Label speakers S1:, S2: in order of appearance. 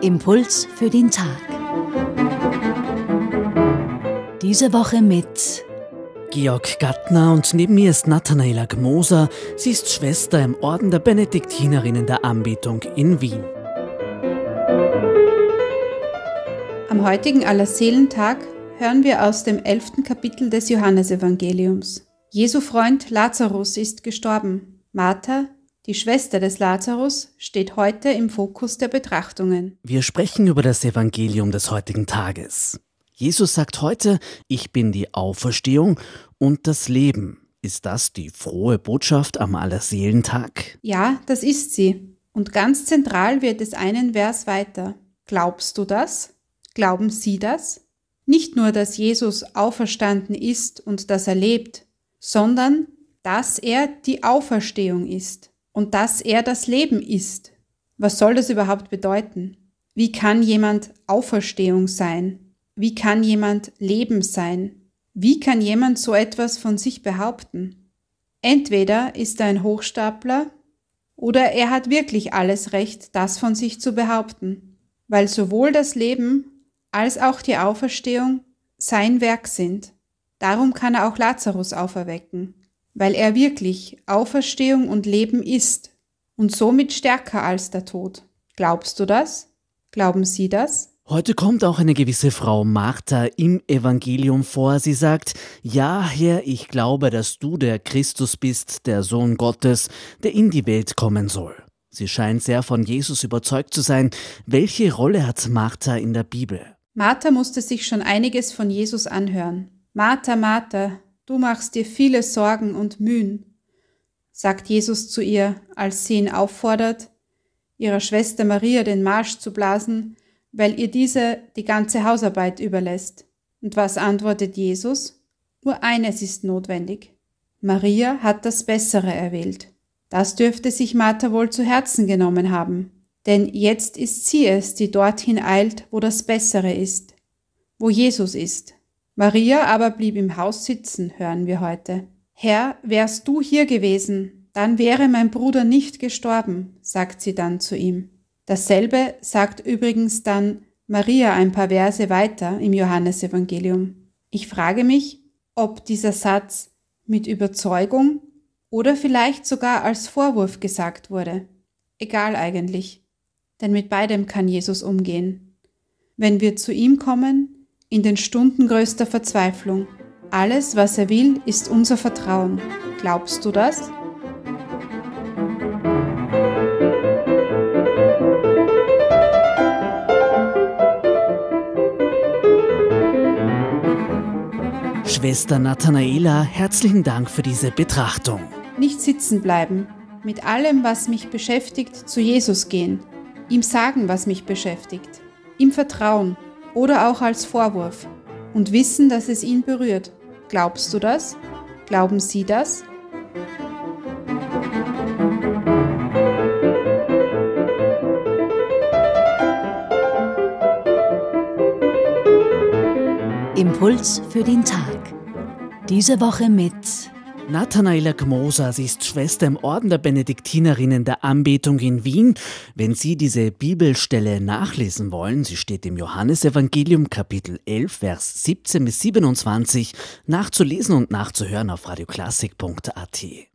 S1: Impuls für den Tag. Diese Woche mit
S2: Georg Gattner und neben mir ist Nathanaela Gmoser. Sie ist Schwester im Orden der Benediktinerinnen der Anbetung in Wien.
S3: Am heutigen Allerseelentag hören wir aus dem elften Kapitel des Johannesevangeliums. Jesu Freund Lazarus ist gestorben. Martha, die Schwester des Lazarus, steht heute im Fokus der Betrachtungen.
S2: Wir sprechen über das Evangelium des heutigen Tages. Jesus sagt heute, ich bin die Auferstehung und das Leben. Ist das die frohe Botschaft am Allerseelentag?
S3: Ja, das ist sie. Und ganz zentral wird es einen Vers weiter. Glaubst du das? Glauben Sie das? Nicht nur, dass Jesus auferstanden ist und dass er lebt, sondern dass er die Auferstehung ist und dass er das Leben ist. Was soll das überhaupt bedeuten? Wie kann jemand Auferstehung sein? Wie kann jemand Leben sein? Wie kann jemand so etwas von sich behaupten? Entweder ist er ein Hochstapler oder er hat wirklich alles Recht, das von sich zu behaupten, weil sowohl das Leben als auch die Auferstehung sein Werk sind. Darum kann er auch Lazarus auferwecken, weil er wirklich Auferstehung und Leben ist und somit stärker als der Tod. Glaubst du das? Glauben Sie das?
S2: Heute kommt auch eine gewisse Frau Martha im Evangelium vor. Sie sagt, ja, Herr, ich glaube, dass du der Christus bist, der Sohn Gottes, der in die Welt kommen soll. Sie scheint sehr von Jesus überzeugt zu sein. Welche Rolle hat Martha in der Bibel?
S3: Martha musste sich schon einiges von Jesus anhören. Martha, Martha, du machst dir viele Sorgen und Mühen, sagt Jesus zu ihr, als sie ihn auffordert, ihrer Schwester Maria den Marsch zu blasen, weil ihr diese die ganze Hausarbeit überlässt. Und was antwortet Jesus? Nur eines ist notwendig. Maria hat das Bessere erwählt. Das dürfte sich Martha wohl zu Herzen genommen haben denn jetzt ist sie es, die dorthin eilt, wo das Bessere ist, wo Jesus ist. Maria aber blieb im Haus sitzen, hören wir heute. Herr, wärst du hier gewesen, dann wäre mein Bruder nicht gestorben, sagt sie dann zu ihm. Dasselbe sagt übrigens dann Maria ein paar Verse weiter im Johannesevangelium. Ich frage mich, ob dieser Satz mit Überzeugung oder vielleicht sogar als Vorwurf gesagt wurde. Egal eigentlich denn mit beidem kann Jesus umgehen. Wenn wir zu ihm kommen, in den Stunden größter Verzweiflung, alles, was er will, ist unser Vertrauen. Glaubst du das?
S2: Schwester Nathanaela, herzlichen Dank für diese Betrachtung.
S3: Nicht sitzen bleiben, mit allem, was mich beschäftigt, zu Jesus gehen ihm sagen, was mich beschäftigt, ihm vertrauen oder auch als Vorwurf und wissen, dass es ihn berührt. Glaubst du das? Glauben Sie das?
S1: Impuls für den Tag. Diese Woche mit
S2: Nathanaela sie ist Schwester im Orden der Benediktinerinnen der Anbetung in Wien. Wenn Sie diese Bibelstelle nachlesen wollen, sie steht im Johannesevangelium Kapitel 11, Vers 17 bis 27, nachzulesen und nachzuhören auf radioklassik.at.